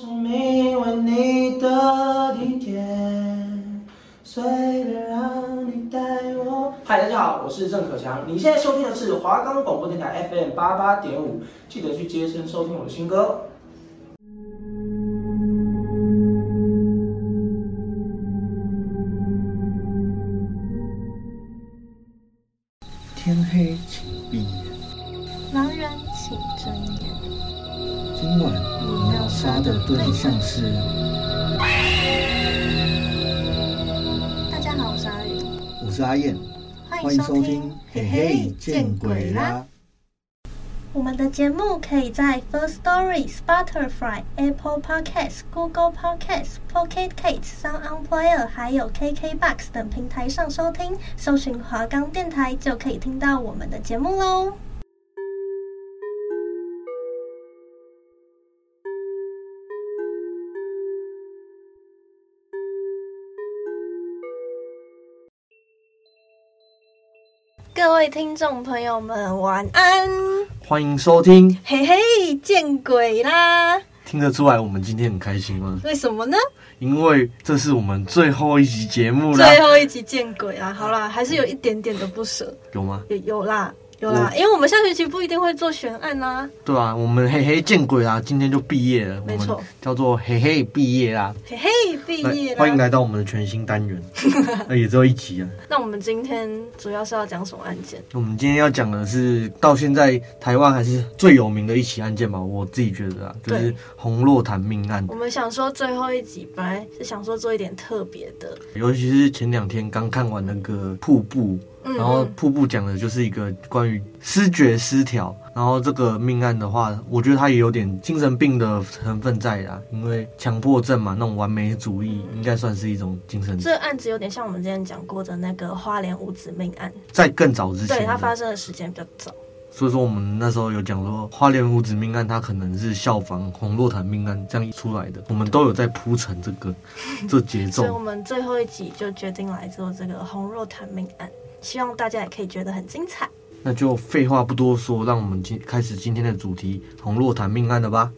生命为你的地点，随便让你带我。嗨，大家好，我是郑可强，你现在收听的是华冈广播电台 FM 八八点五，记得去接声收听我的新歌。是？大家好，我是阿宇，我是阿燕，欢迎收听。嘿嘿，见鬼啦！我们的节目可以在 First Story、Spotify、Apple Podcasts、Google Podcasts、Pocket Casts、Sound On Player，还有 KKBox 等平台上收听，搜寻华冈电台就可以听到我们的节目喽。各位听众朋友们，晚安！欢迎收听，嘿嘿，见鬼啦！听得出来我们今天很开心吗？为什么呢？因为这是我们最后一集节目了，最后一集见鬼啦！好啦，还是有一点点的不舍，有吗？也有啦。有啦，因为我们下学期不一定会做悬案呐、啊。对啊，我们嘿嘿见鬼啦！今天就毕业了，没错，叫做嘿嘿毕业啦。嘿嘿毕业，欢迎来到我们的全新单元，那也只有一集啊。那我们今天主要是要讲什么案件？我们今天要讲的是到现在台湾还是最有名的一起案件吧，我自己觉得啊，就是洪若潭命案。我们想说最后一集本来是想说做一点特别的，尤其是前两天刚看完那个瀑布。然后瀑布讲的就是一个关于失觉失调，然后这个命案的话，我觉得他也有点精神病的成分在啊，因为强迫症嘛，那种完美主义应该算是一种精神。这个案子有点像我们之前讲过的那个花莲五子命案，在更早之前，对，它发生的时间比较早，所以说我们那时候有讲说花莲五子命案，它可能是效仿红洛潭命案这样一出来的，我们都有在铺陈这个这节奏，所以我们最后一集就决定来做这个红洛潭命案。希望大家也可以觉得很精彩。那就废话不多说，让我们今开始今天的主题——红洛谈命案了吧。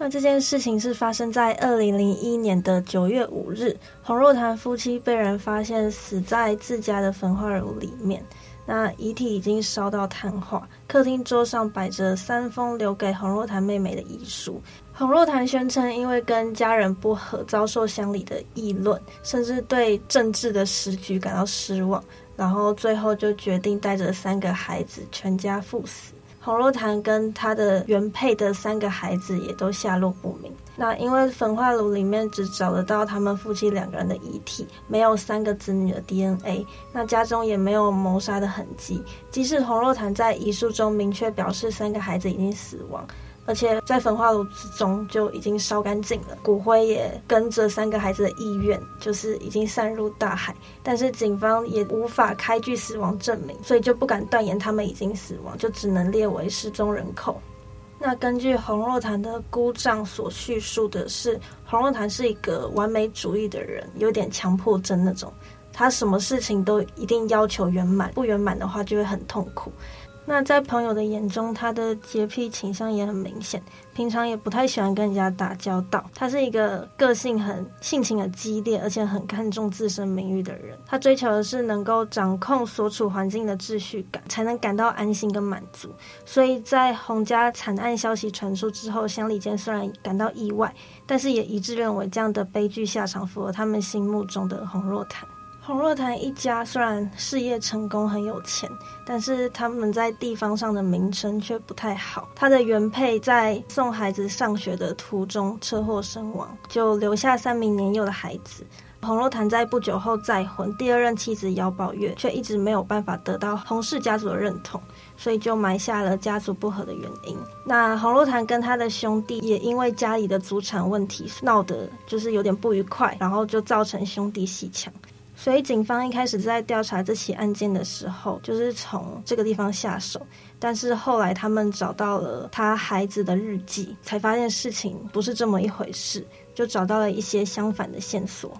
那这件事情是发生在二零零一年的九月五日，洪若潭夫妻被人发现死在自家的焚化炉里面，那遗体已经烧到碳化，客厅桌上摆着三封留给洪若潭妹妹的遗书。洪若潭宣称，因为跟家人不和，遭受乡里的议论，甚至对政治的时局感到失望，然后最后就决定带着三个孩子全家赴死。洪若潭跟他的原配的三个孩子也都下落不明。那因为焚化炉里面只找得到他们夫妻两个人的遗体，没有三个子女的 DNA。那家中也没有谋杀的痕迹。即使洪若潭在遗书中明确表示三个孩子已经死亡。而且在焚化炉之中就已经烧干净了，骨灰也跟着三个孩子的意愿，就是已经散入大海。但是警方也无法开具死亡证明，所以就不敢断言他们已经死亡，就只能列为失踪人口。那根据洪若潭的姑丈所叙述的是，洪若潭是一个完美主义的人，有点强迫症那种，他什么事情都一定要求圆满，不圆满的话就会很痛苦。那在朋友的眼中，他的洁癖倾向也很明显，平常也不太喜欢跟人家打交道。他是一个个性很性情很激烈，而且很看重自身名誉的人。他追求的是能够掌控所处环境的秩序感，才能感到安心跟满足。所以在洪家惨案消息传出之后，乡里间虽然感到意外，但是也一致认为这样的悲剧下场符合他们心目中的洪若潭。洪若潭一家虽然事业成功，很有钱，但是他们在地方上的名声却不太好。他的原配在送孩子上学的途中车祸身亡，就留下三名年幼的孩子。洪若潭在不久后再婚，第二任妻子姚宝月却一直没有办法得到洪氏家族的认同，所以就埋下了家族不和的原因。那洪若潭跟他的兄弟也因为家里的祖产问题闹得就是有点不愉快，然后就造成兄弟鬩墙。所以警方一开始在调查这起案件的时候，就是从这个地方下手。但是后来他们找到了他孩子的日记，才发现事情不是这么一回事，就找到了一些相反的线索。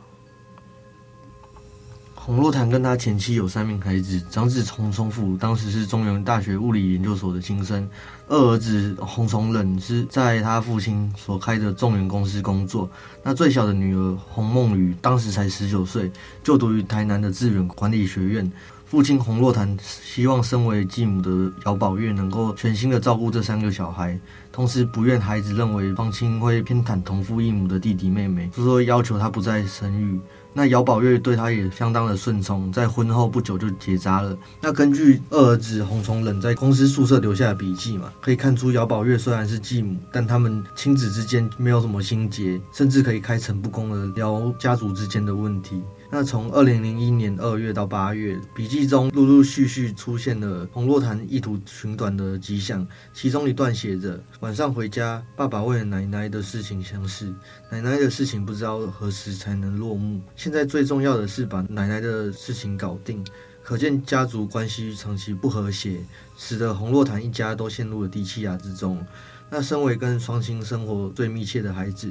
洪若潭跟他前妻有三名孩子，长子洪崇富当时是中原大学物理研究所的新生，二儿子洪崇仁是在他父亲所开的众源公司工作，那最小的女儿洪梦雨当时才十九岁，就读于台南的志远管理学院。父亲洪若潭希望身为继母的姚宝月能够全心的照顾这三个小孩，同时不愿孩子认为双亲会偏袒同父异母的弟弟妹妹，所以说要求他不再生育。那姚宝月对他也相当的顺从，在婚后不久就结扎了。那根据二儿子洪崇仁在公司宿舍留下的笔记嘛，可以看出姚宝月虽然是继母，但他们亲子之间没有什么心结，甚至可以开诚布公的聊家族之间的问题。那从二零零一年二月到八月，笔记中陆陆续续出现了洪若潭意图寻短的迹象。其中一段写着：“晚上回家，爸爸为了奶奶的事情相识，奶奶的事情不知道何时才能落幕。现在最重要的是把奶奶的事情搞定。可见家族关系长期不和谐，使得洪若潭一家都陷入了低气压之中。那身为跟双亲生活最密切的孩子。”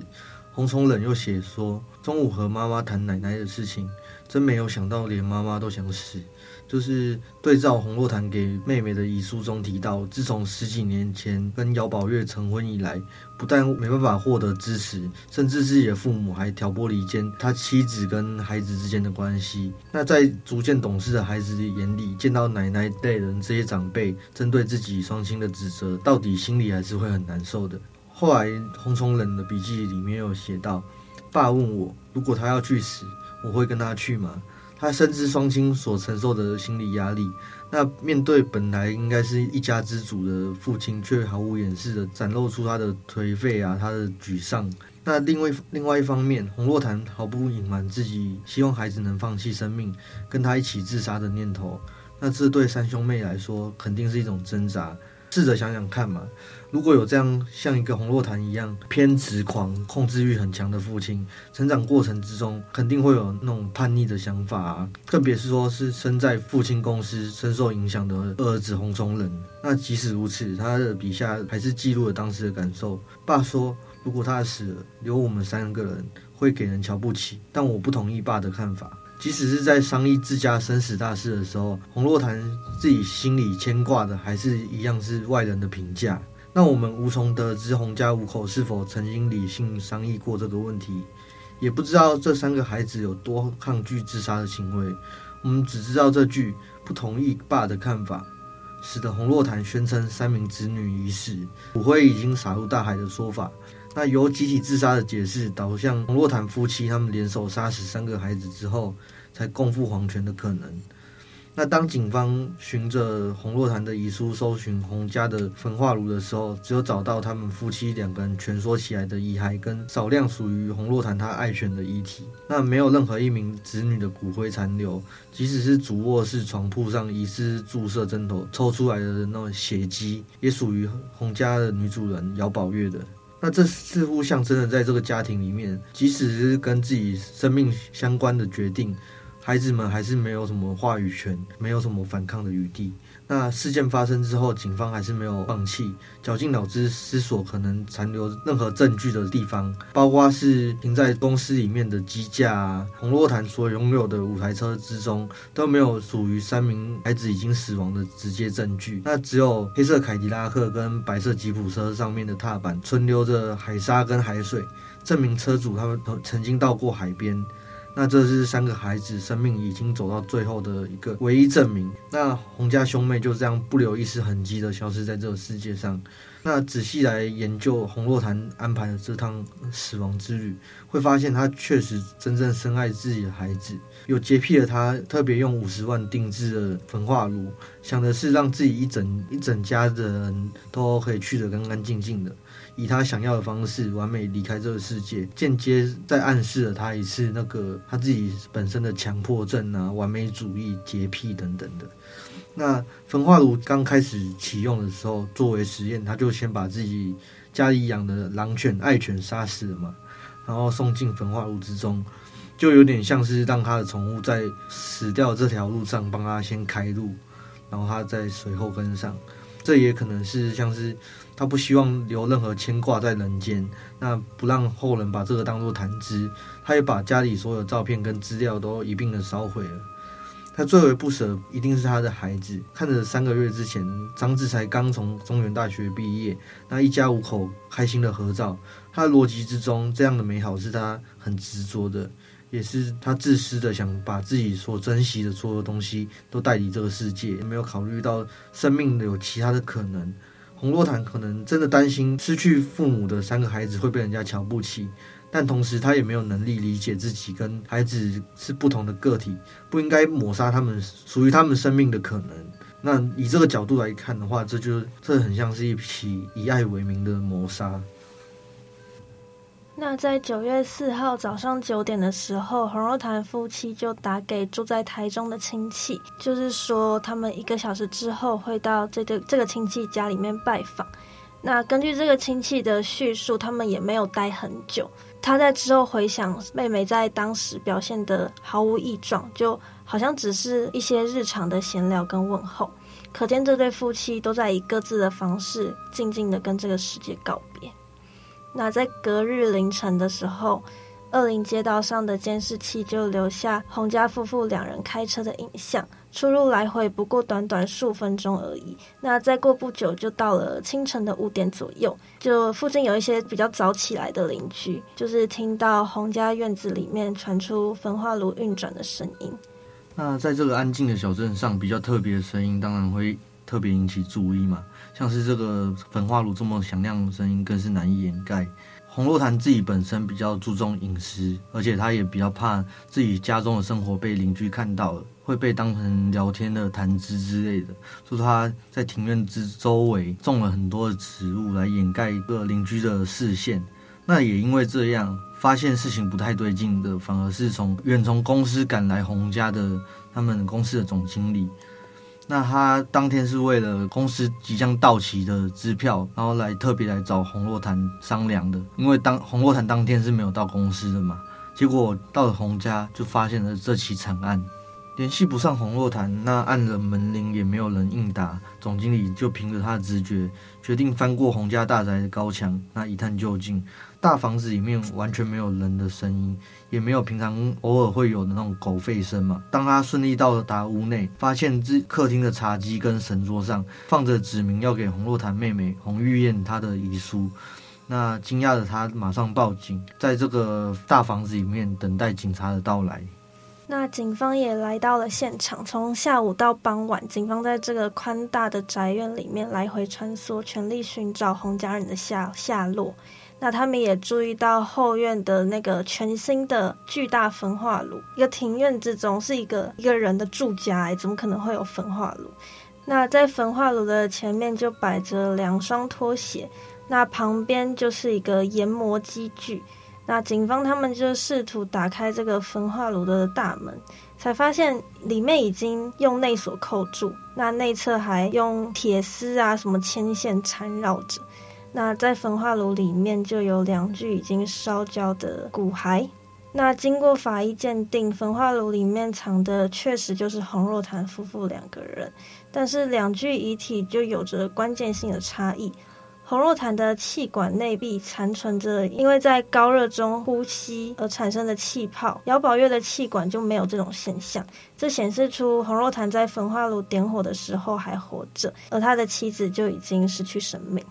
洪崇仁又写说，中午和妈妈谈奶奶的事情，真没有想到连妈妈都想死。就是对照洪若潭给妹妹的遗书中提到，自从十几年前跟姚宝月成婚以来，不但没办法获得支持，甚至自己的父母还挑拨离间他妻子跟孩子之间的关系。那在逐渐懂事的孩子的眼里，见到奶奶类人这些长辈针对自己双亲的指责，到底心里还是会很难受的。后来，洪崇仁的笔记里面有写到：“爸问我，如果他要去死，我会跟他去吗？”他深知双亲所承受的心理压力。那面对本来应该是一家之主的父亲，却毫无掩饰的展露出他的颓废啊，他的沮丧。那另外另外一方面，洪若潭毫不隐瞒自己希望孩子能放弃生命，跟他一起自杀的念头。那这对三兄妹来说，肯定是一种挣扎。试着想想看嘛，如果有这样像一个洪若潭一样偏执狂、控制欲很强的父亲，成长过程之中肯定会有那种叛逆的想法啊。特别是说是身在父亲公司深受影响的儿子洪崇仁，那即使如此，他的笔下还是记录了当时的感受。爸说，如果他死了，留我们三个人会给人瞧不起，但我不同意爸的看法。即使是在商议自家生死大事的时候，洪若潭自己心里牵挂的还是一样是外人的评价。那我们无从得知洪家五口是否曾经理性商议过这个问题，也不知道这三个孩子有多抗拒自杀的行为。我们只知道这句不同意爸的看法，使得洪若潭宣称三名子女已死，骨灰已经撒入大海的说法。那由集体自杀的解释导向洪若潭夫妻他们联手杀死三个孩子之后，才共赴黄泉的可能。那当警方循着洪若潭的遗书搜寻洪家的焚化炉的时候，只有找到他们夫妻两个人蜷缩起来的遗骸，跟少量属于洪若潭他爱犬的遗体。那没有任何一名子女的骨灰残留，即使是主卧室床铺上疑似注射针头抽出来的那种血迹，也属于洪家的女主人姚宝月的。那这似乎象征了，在这个家庭里面，即使是跟自己生命相关的决定，孩子们还是没有什么话语权，没有什么反抗的余地。那事件发生之后，警方还是没有放弃，绞尽脑汁思索可能残留任何证据的地方，包括是停在公司里面的机架啊，洪若潭所拥有的五台车之中都没有属于三名孩子已经死亡的直接证据。那只有黑色凯迪拉克跟白色吉普车上面的踏板存留着海沙跟海水，证明车主他们曾经到过海边。那这是三个孩子生命已经走到最后的一个唯一证明。那洪家兄妹就这样不留一丝痕迹的消失在这个世界上。那仔细来研究洪若潭安排的这趟死亡之旅，会发现他确实真正深爱自己的孩子。有洁癖的他，特别用五十万定制的焚化炉，想的是让自己一整一整家的人都可以去得干干净净的。以他想要的方式完美离开这个世界，间接在暗示了他一次那个他自己本身的强迫症啊、完美主义、洁癖等等的。那焚化炉刚开始启用的时候，作为实验，他就先把自己家里养的狼犬爱犬杀死了嘛，然后送进焚化炉之中。就有点像是让他的宠物在死掉这条路上帮他先开路，然后他在随后跟上。这也可能是像是他不希望留任何牵挂在人间，那不让后人把这个当做谈资，他也把家里所有照片跟资料都一并的烧毁了。他最为不舍一定是他的孩子，看着三个月之前张志才刚从中原大学毕业，那一家五口开心的合照，他的逻辑之中这样的美好是他很执着的。也是他自私的，想把自己所珍惜的所有东西都带离这个世界，没有考虑到生命的有其他的可能。洪若潭可能真的担心失去父母的三个孩子会被人家瞧不起，但同时他也没有能力理解自己跟孩子是不同的个体，不应该抹杀他们属于他们生命的可能。那以这个角度来看的话，这就这很像是一起以爱为名的谋杀。那在九月四号早上九点的时候，洪若潭夫妻就打给住在台中的亲戚，就是说他们一个小时之后会到这个这个亲戚家里面拜访。那根据这个亲戚的叙述，他们也没有待很久。他在之后回想妹妹在当时表现得毫无异状，就好像只是一些日常的闲聊跟问候，可见这对夫妻都在以各自的方式静静的跟这个世界告别。那在隔日凌晨的时候，二林街道上的监视器就留下洪家夫妇两人开车的影像，出入来回不过短短数分钟而已。那再过不久就到了清晨的五点左右，就附近有一些比较早起来的邻居，就是听到洪家院子里面传出焚化炉运转的声音。那在这个安静的小镇上，比较特别的声音当然会特别引起注意嘛。像是这个焚化炉这么响亮的声音，更是难以掩盖。洪若潭自己本身比较注重隐私，而且他也比较怕自己家中的生活被邻居看到了，会被当成聊天的谈资之类的。所以他在庭院之周围种了很多的植物来掩盖一个邻居的视线。那也因为这样，发现事情不太对劲的，反而是从远从公司赶来洪家的他们公司的总经理。那他当天是为了公司即将到期的支票，然后来特别来找洪若潭商量的。因为当洪若潭当天是没有到公司的嘛，结果到了洪家就发现了这起惨案。联系不上洪若潭，那按了门铃也没有人应答。总经理就凭着他的直觉，决定翻过洪家大宅的高墙，那一探究竟。大房子里面完全没有人的声音，也没有平常偶尔会有的那种狗吠声嘛。当他顺利到达屋内，发现这客厅的茶几跟神桌上放着指明要给红若潭妹妹红玉燕她的遗书。那惊讶的他马上报警，在这个大房子里面等待警察的到来。那警方也来到了现场，从下午到傍晚，警方在这个宽大的宅院里面来回穿梭，全力寻找洪家人的下下落。那他们也注意到后院的那个全新的巨大焚化炉，一个庭院之中是一个一个人的住家，哎，怎么可能会有焚化炉？那在焚化炉的前面就摆着两双拖鞋，那旁边就是一个研磨机具。那警方他们就试图打开这个焚化炉的大门，才发现里面已经用内锁扣住，那内侧还用铁丝啊什么牵线缠绕着。那在焚化炉里面就有两具已经烧焦的骨骸。那经过法医鉴定，焚化炉里面藏的确实就是洪若潭夫妇两个人，但是两具遗体就有着关键性的差异。洪若潭的气管内壁残存着因为在高热中呼吸而产生的气泡，姚宝月的气管就没有这种现象，这显示出洪若潭在焚化炉点火的时候还活着，而他的妻子就已经失去生命。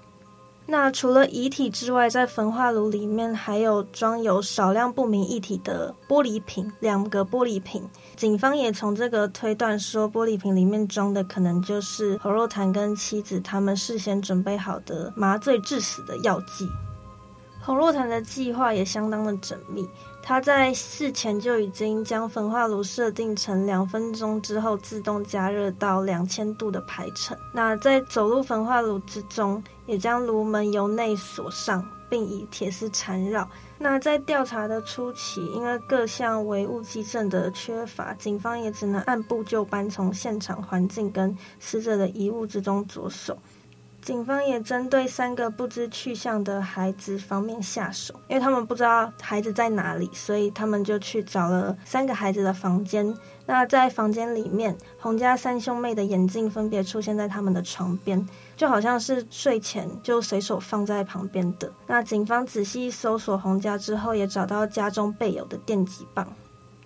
那除了遗体之外，在焚化炉里面还有装有少量不明液体的玻璃瓶，两个玻璃瓶。警方也从这个推断说，玻璃瓶里面装的可能就是侯若潭跟妻子他们事先准备好的麻醉致死的药剂。侯若潭的计划也相当的缜密。他在事前就已经将焚化炉设定成两分钟之后自动加热到两千度的排程。那在走入焚化炉之中，也将炉门由内锁上，并以铁丝缠绕。那在调查的初期，因为各项唯物基证的缺乏，警方也只能按部就班从现场环境跟死者的遗物之中着手。警方也针对三个不知去向的孩子方面下手，因为他们不知道孩子在哪里，所以他们就去找了三个孩子的房间。那在房间里面，洪家三兄妹的眼镜分别出现在他们的床边，就好像是睡前就随手放在旁边的。那警方仔细搜索洪家之后，也找到家中备有的电击棒。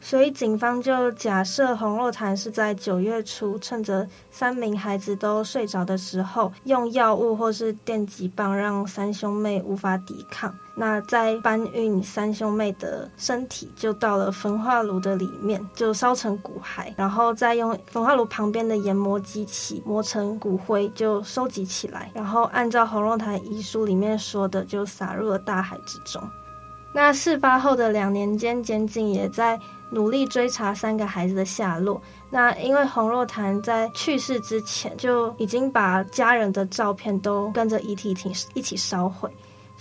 所以警方就假设洪若潭是在九月初，趁着三名孩子都睡着的时候，用药物或是电击棒让三兄妹无法抵抗。那再搬运三兄妹的身体，就到了焚化炉的里面，就烧成骨骸，然后再用焚化炉旁边的研磨机器磨成骨灰，就收集起来，然后按照洪若潭遗书里面说的，就撒入了大海之中。那事发后的两年间，检警也在。努力追查三个孩子的下落。那因为洪若潭在去世之前就已经把家人的照片都跟着遗体一起烧毁。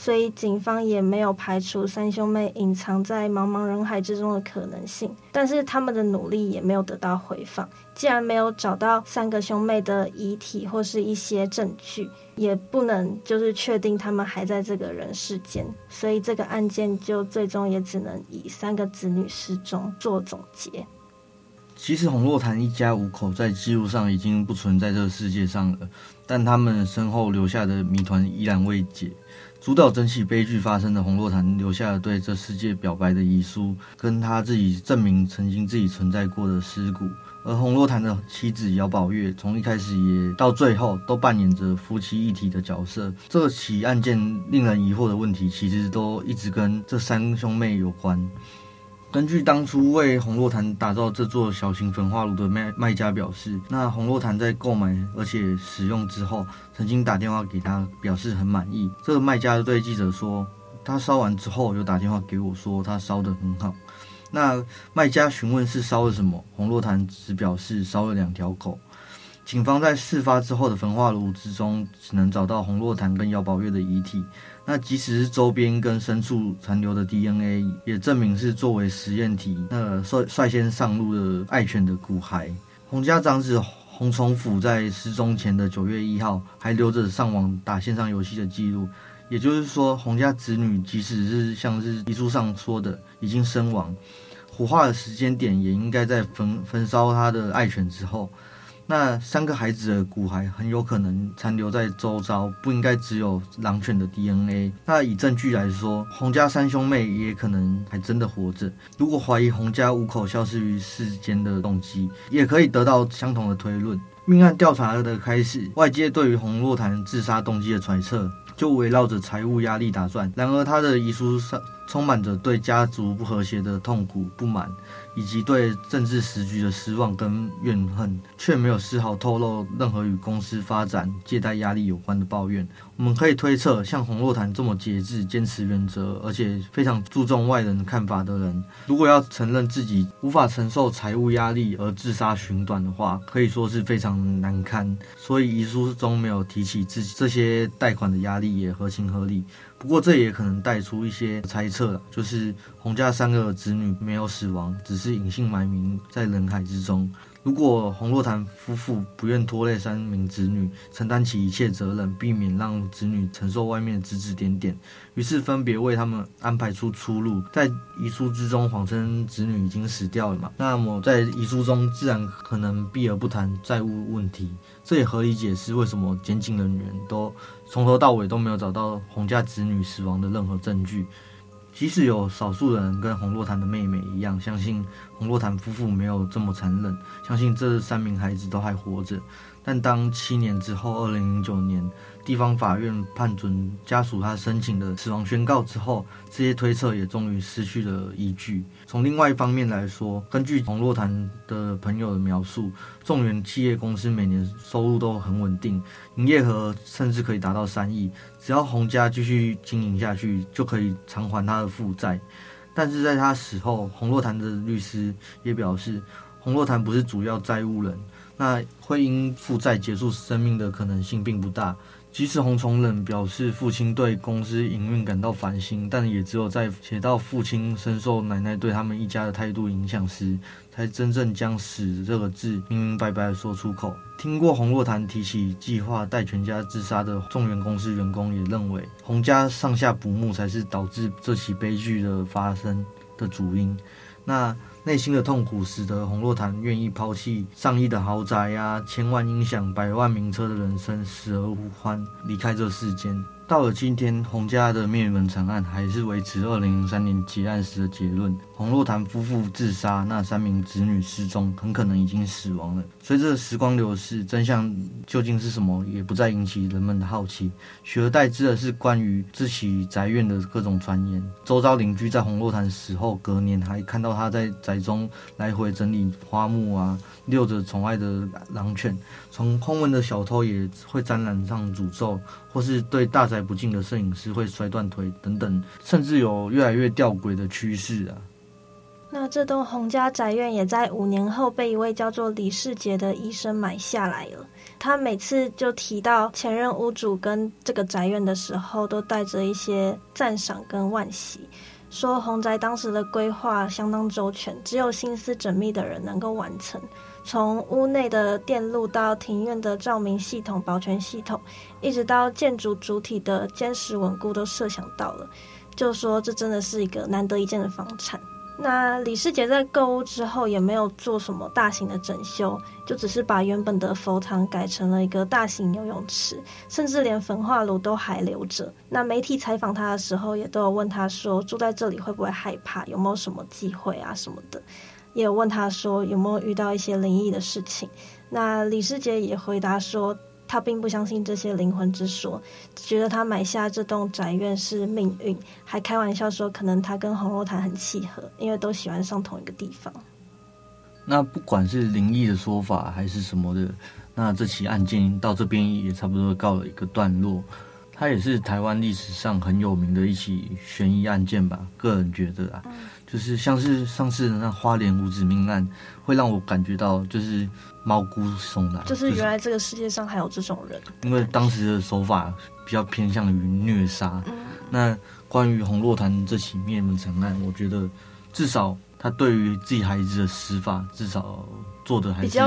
所以警方也没有排除三兄妹隐藏在茫茫人海之中的可能性，但是他们的努力也没有得到回放。既然没有找到三个兄妹的遗体或是一些证据，也不能就是确定他们还在这个人世间，所以这个案件就最终也只能以三个子女失踪做总结。其实洪洛潭一家五口在记录上已经不存在这个世界上了，但他们身后留下的谜团依然未解。主导整起悲剧发生的洪洛潭留下了对这世界表白的遗书，跟他自己证明曾经自己存在过的尸骨。而洪洛潭的妻子姚宝月从一开始也到最后都扮演着夫妻一体的角色。这起案件令人疑惑的问题，其实都一直跟这三兄妹有关。根据当初为红洛潭打造这座小型焚化炉的卖卖家表示，那红洛潭在购买而且使用之后，曾经打电话给他，表示很满意。这个卖家对记者说，他烧完之后有打电话给我说，他烧得很好。那卖家询问是烧了什么，红洛潭只表示烧了两条狗。警方在事发之后的焚化炉之中，只能找到洪若潭跟姚宝月的遗体。那即使是周边跟深处残留的 DNA，也证明是作为实验体，那率率先上路的爱犬的骨骸。洪家长子洪崇甫在失踪前的九月一号，还留着上网打线上游戏的记录。也就是说，洪家子女即使是像是遗书上说的已经身亡，火化的时间点也应该在焚焚烧他的爱犬之后。那三个孩子的骨骸很有可能残留在周遭，不应该只有狼犬的 DNA。那以证据来说，洪家三兄妹也可能还真的活着。如果怀疑洪家五口消失于世间的动机，也可以得到相同的推论。命案调查的开始，外界对于洪若潭自杀动机的揣测就围绕着财务压力打转。然而，他的遗书上充满着对家族不和谐的痛苦不满。以及对政治时局的失望跟怨恨，却没有丝毫透露任何与公司发展、借贷压力有关的抱怨。我们可以推测，像洪若潭这么节制、坚持原则，而且非常注重外人看法的人，如果要承认自己无法承受财务压力而自杀寻短的话，可以说是非常难堪。所以遗书中没有提起自己这些贷款的压力，也合情合理。不过这也可能带出一些猜测了，就是洪家三个子女没有死亡，只是隐姓埋名在人海之中。如果洪若潭夫妇不愿拖累三名子女，承担起一切责任，避免让子女承受外面指指点点，于是分别为他们安排出出路，在遗书之中谎称子女已经死掉了嘛？那么在遗书中自然可能避而不谈债务问题，这也合理解释为什么检警人员都从头到尾都没有找到洪家子女死亡的任何证据。即使有少数人跟洪若潭的妹妹一样，相信洪若潭夫妇没有这么残忍，相信这三名孩子都还活着。但当七年之后，二零零九年，地方法院判准家属他申请的死亡宣告之后，这些推测也终于失去了依据。从另外一方面来说，根据洪若潭的朋友的描述，众源企业公司每年收入都很稳定，营业额甚至可以达到三亿。只要洪家继续经营下去，就可以偿还他的负债。但是在他死后，洪若潭的律师也表示，洪若潭不是主要债务人。那会因负债结束生命的可能性并不大，即使洪崇仁表示父亲对公司营运感到烦心，但也只有在写到父亲深受奶奶对他们一家的态度影响时，才真正将“死”这个字明明白白的说出口。听过洪若潭提起计划带全家自杀的众源公司员工也认为，洪家上下不睦才是导致这起悲剧的发生的主因。那。内心的痛苦使得洪若潭愿意抛弃上亿的豪宅呀、千万音响、百万名车的人生，死而无欢，离开这世间。到了今天，洪家的灭门惨案还是维持二零零三年结案时的结论：洪若潭夫妇自杀，那三名子女失踪，很可能已经死亡了。随着时光流逝，真相究竟是什么，也不再引起人们的好奇。取而代之的是关于这起宅院的各种传言。周遭邻居在洪若潭死后隔年，还看到他在宅中来回整理花木啊，遛着宠爱的狼犬。从空门的小偷也会沾染上诅咒，或是对大宅不敬的摄影师会摔断腿等等，甚至有越来越吊诡的趋势啊。那这栋洪家宅院也在五年后被一位叫做李世杰的医生买下来了。他每次就提到前任屋主跟这个宅院的时候，都带着一些赞赏跟惋惜，说洪宅当时的规划相当周全，只有心思缜密的人能够完成。从屋内的电路到庭院的照明系统、保全系统，一直到建筑主体的坚实稳固，都设想到了。就说这真的是一个难得一见的房产。那李世杰在购物之后也没有做什么大型的整修，就只是把原本的佛堂改成了一个大型游泳池，甚至连焚化炉都还留着。那媒体采访他的时候，也都有问他说，住在这里会不会害怕，有没有什么忌讳啊什么的。也有问他说有没有遇到一些灵异的事情，那李世杰也回答说他并不相信这些灵魂之说，觉得他买下这栋宅院是命运，还开玩笑说可能他跟红肉潭很契合，因为都喜欢上同一个地方。那不管是灵异的说法还是什么的，那这起案件到这边也差不多告了一个段落。它也是台湾历史上很有名的一起悬疑案件吧，个人觉得啊。嗯就是像是上次的那花莲五子命案，会让我感觉到就是毛骨悚然。就是原来这个世界上还有这种人。因为当时的手法比较偏向于虐杀。嗯。那关于红若潭这起灭门惨案，我觉得至少他对于自己孩子的死法，至少做的还是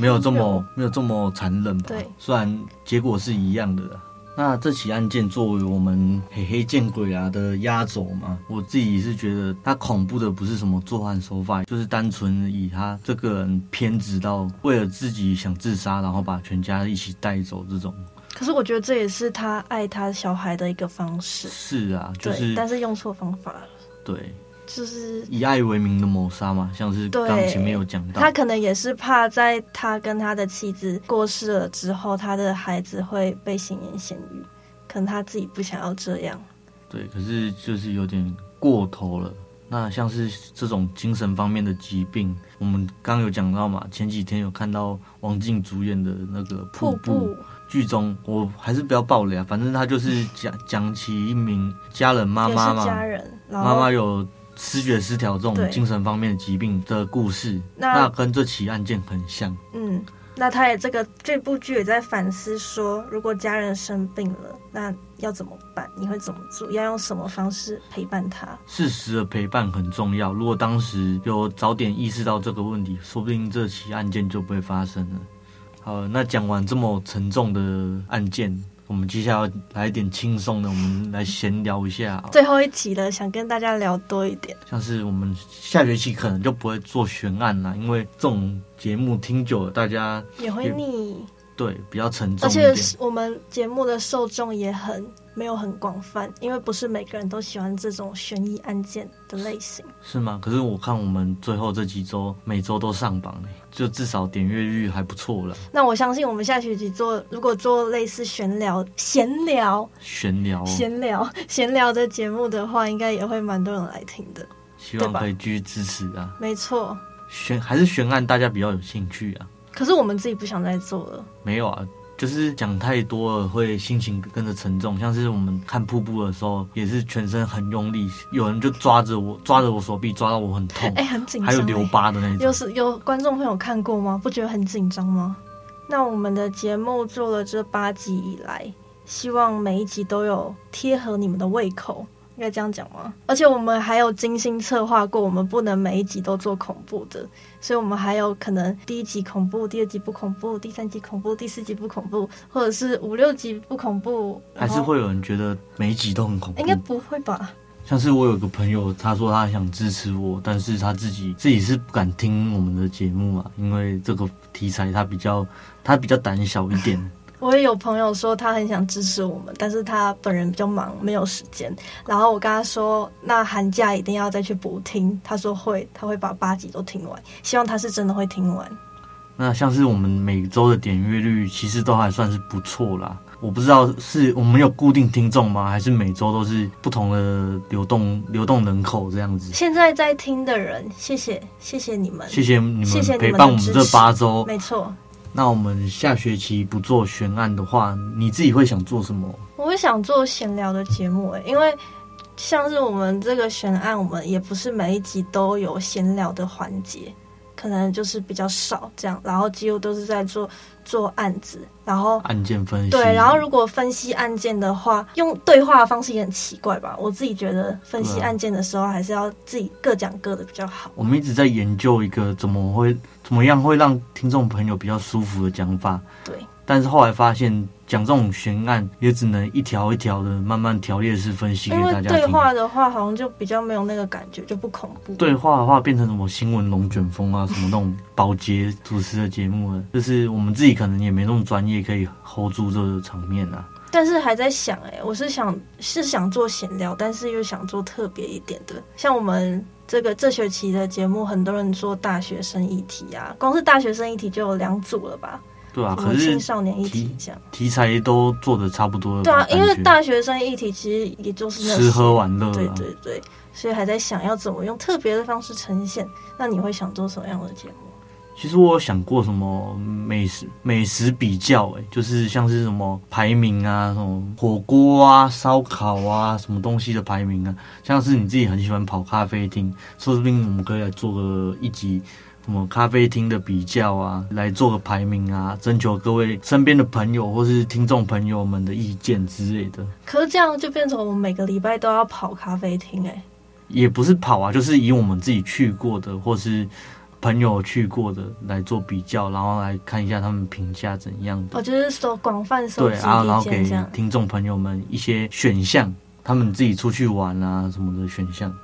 没有这么没有这么残忍吧。对。虽然结果是一样的。那这起案件作为我们黑黑见鬼啊的压轴嘛，我自己是觉得他恐怖的不是什么作案手法，就是单纯以他这个人偏执到为了自己想自杀，然后把全家一起带走这种。可是我觉得这也是他爱他小孩的一个方式。是啊，就是，但是用错方法了。对。就是以爱为名的谋杀嘛，像是刚前面有讲到，他可能也是怕在他跟他的妻子过世了之后，他的孩子会被闲言闲语，可能他自己不想要这样。对，可是就是有点过头了。那像是这种精神方面的疾病，我们刚有讲到嘛，前几天有看到王静主演的那个瀑布剧中，我还是不要爆雷啊，反正他就是讲讲起一名家人妈妈嘛，家人妈妈有。思觉失调这种精神方面的疾病的故事，那，那跟这起案件很像。嗯，那他也这个这部剧也在反思说，如果家人生病了，那要怎么办？你会怎么做？要用什么方式陪伴他？适时的陪伴很重要。如果当时有早点意识到这个问题，说不定这起案件就不会发生了。好，那讲完这么沉重的案件。我们接下来来一点轻松的，我们来闲聊一下。最后一集了，想跟大家聊多一点。像是我们下学期可能就不会做悬案了，因为这种节目听久了，大家也，也会腻。对，比较沉重。而且我们节目的受众也很没有很广泛，因为不是每个人都喜欢这种悬疑案件的类型。是吗？可是我看我们最后这几周每周都上榜，就至少点阅率还不错了。那我相信我们下学期做，如果做类似闲聊、闲聊、闲聊、闲聊、闲聊的节目的话，应该也会蛮多人来听的。希望可以继续支持啊！没错，悬还是悬案，大家比较有兴趣啊。可是我们自己不想再做了。没有啊，就是讲太多了，会心情跟着沉重。像是我们看瀑布的时候，也是全身很用力，有人就抓着我，抓着我手臂，抓到我很痛，哎、欸，很紧张，还有留疤的那种。有是有观众朋友看过吗？不觉得很紧张吗？那我们的节目做了这八集以来，希望每一集都有贴合你们的胃口。应该这样讲吗？而且我们还有精心策划过，我们不能每一集都做恐怖的，所以我们还有可能第一集恐怖，第二集不恐怖，第三集恐怖，第四集不恐怖，或者是五六集不恐怖。还是会有人觉得每一集都很恐怖？应该不会吧？像是我有个朋友，他说他想支持我，但是他自己自己是不敢听我们的节目嘛，因为这个题材他比较他比较胆小一点。我也有朋友说他很想支持我们，但是他本人比较忙，没有时间。然后我跟他说，那寒假一定要再去补听。他说会，他会把八集都听完。希望他是真的会听完。那像是我们每周的点阅率，其实都还算是不错啦。我不知道是我们有固定听众吗？还是每周都是不同的流动流动人口这样子？现在在听的人，谢谢谢谢你们，谢谢你们陪伴我们这八周，没错。那我们下学期不做悬案的话，你自己会想做什么？我会想做闲聊的节目，诶，因为像是我们这个悬案，我们也不是每一集都有闲聊的环节。可能就是比较少这样，然后几乎都是在做做案子，然后案件分析。对，然后如果分析案件的话，用对话的方式也很奇怪吧？我自己觉得分析案件的时候，还是要自己各讲各的比较好。我们一直在研究一个怎么会怎么样会让听众朋友比较舒服的讲法。对。但是后来发现，讲这种悬案也只能一条一条的慢慢条列式分析给大家听。因为对话的话，好像就比较没有那个感觉，就不恐怖。对话的话，变成什么新闻龙卷风啊，什么那种保洁主持的节目了，就是我们自己可能也没那么专业，可以 hold 住这个场面啊。但是还在想、欸，哎，我是想是想做闲聊，但是又想做特别一点的，像我们这个这学期的节目，很多人做大学生议题啊，光是大学生议题就有两组了吧。对啊，可是青少年议题这样题材都做的差不多了。对啊，因为大学生议题其实也就是吃喝玩乐。对对对，所以还在想要怎么用特别的方式呈现。那你会想做什么样的节目？其实我有想过什么美食美食比较，哎，就是像是什么排名啊，什么火锅啊、烧烤啊，什么东西的排名啊。像是你自己很喜欢跑咖啡厅，说不定我们可以来做个一集。什么咖啡厅的比较啊，来做个排名啊，征求各位身边的朋友或是听众朋友们的意见之类的。可是这样就变成我们每个礼拜都要跑咖啡厅哎、欸。也不是跑啊，就是以我们自己去过的或是朋友去过的来做比较，然后来看一下他们评价怎样的。我就是说广泛收集意见，然后给听众朋友们一些选项，他们自己出去玩啊什么的选项。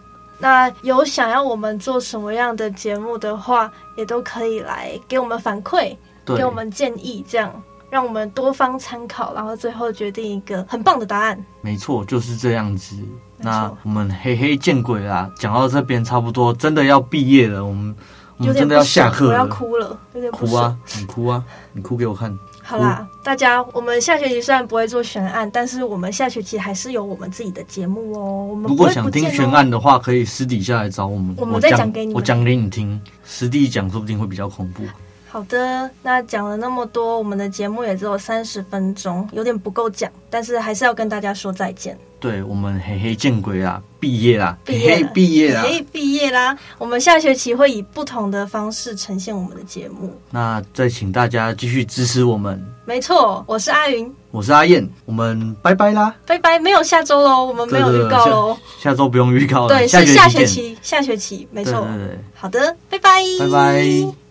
那有想要我们做什么样的节目的话，也都可以来给我们反馈，给我们建议，这样让我们多方参考，然后最后决定一个很棒的答案。没错，就是这样子。那我们嘿嘿见鬼啦！讲到这边差不多，真的要毕业了，我们我们真的要下课了，我要哭了，有点哭啊！你哭啊！你哭给我看。好啦，大家，我们下学期虽然不会做悬案，但是我们下学期还是有我们自己的节目哦。我们如果想听悬案的话，可以私底下来找我们，我们再讲给你，我讲给你听，实地讲说不定会比较恐怖。好的，那讲了那么多，我们的节目也只有三十分钟，有点不够讲，但是还是要跟大家说再见。对，我们嘿嘿见鬼啦，毕业啦，毕业毕业啦，嘿毕业啦！我们下学期会以不同的方式呈现我们的节目。那再请大家继续支持我们。没错，我是阿云，我是阿燕，我们拜拜啦！拜拜，没有下周喽，我们没有预告喽。下周不用预告了，对，是下学期，下学期，没错。对对对，好的，拜拜，拜拜。